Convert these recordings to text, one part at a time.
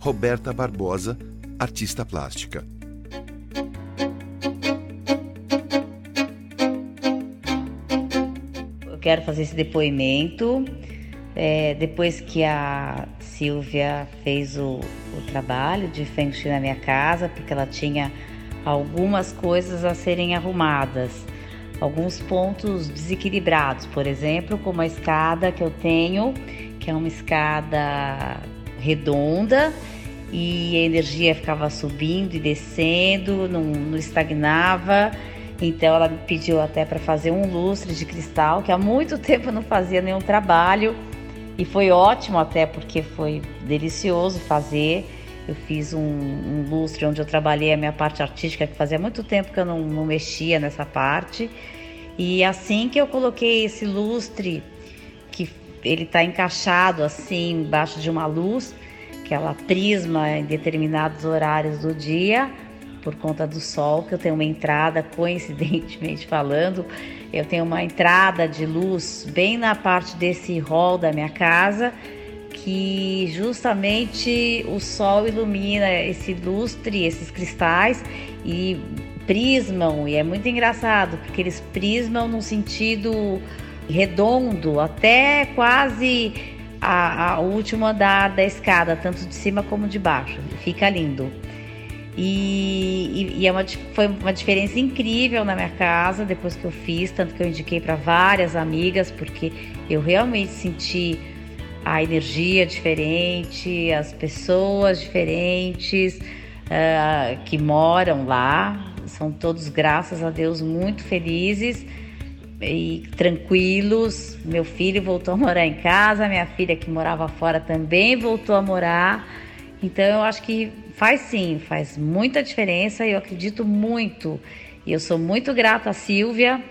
Roberta Barbosa, artista plástica. Eu quero fazer esse depoimento. É, depois que a Silvia fez o, o trabalho de Feng Shui na minha casa, porque ela tinha algumas coisas a serem arrumadas, alguns pontos desequilibrados, por exemplo, como a escada que eu tenho, que é uma escada redonda e a energia ficava subindo e descendo, não, não estagnava. Então ela me pediu até para fazer um lustre de cristal, que há muito tempo eu não fazia nenhum trabalho e foi ótimo até porque foi delicioso fazer. Eu fiz um, um, lustre onde eu trabalhei a minha parte artística, que fazia muito tempo que eu não, não mexia nessa parte. E assim que eu coloquei esse lustre, que ele está encaixado assim embaixo de uma luz, que ela prisma em determinados horários do dia, por conta do sol, que eu tenho uma entrada, coincidentemente falando, eu tenho uma entrada de luz bem na parte desse hall da minha casa que justamente o sol ilumina esse lustre, esses cristais e prismam, e é muito engraçado, porque eles prismam no sentido redondo, até quase a, a último andar da escada, tanto de cima como de baixo. Fica lindo. E, e, e é uma, foi uma diferença incrível na minha casa depois que eu fiz, tanto que eu indiquei para várias amigas, porque eu realmente senti a energia diferente, as pessoas diferentes uh, que moram lá. São todos, graças a Deus, muito felizes e tranquilos. Meu filho voltou a morar em casa, minha filha que morava fora também voltou a morar. Então eu acho que faz sim, faz muita diferença e eu acredito muito. E eu sou muito grata a Silvia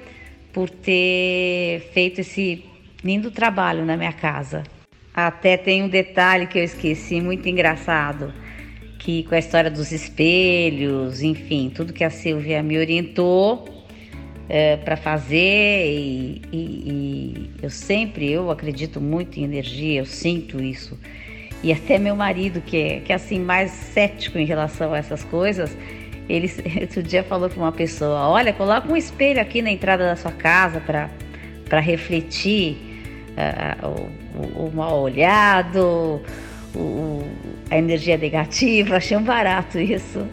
por ter feito esse lindo trabalho na minha casa. Até tem um detalhe que eu esqueci, muito engraçado, que com a história dos espelhos, enfim, tudo que a Silvia me orientou é, para fazer e, e, e eu sempre, eu acredito muito em energia, eu sinto isso. E até meu marido, que é, que é assim mais cético em relação a essas coisas, ele outro dia falou para uma pessoa: Olha, coloca um espelho aqui na entrada da sua casa para refletir uh, o, o, mal olhado, o, a energia negativa. Achei um barato isso.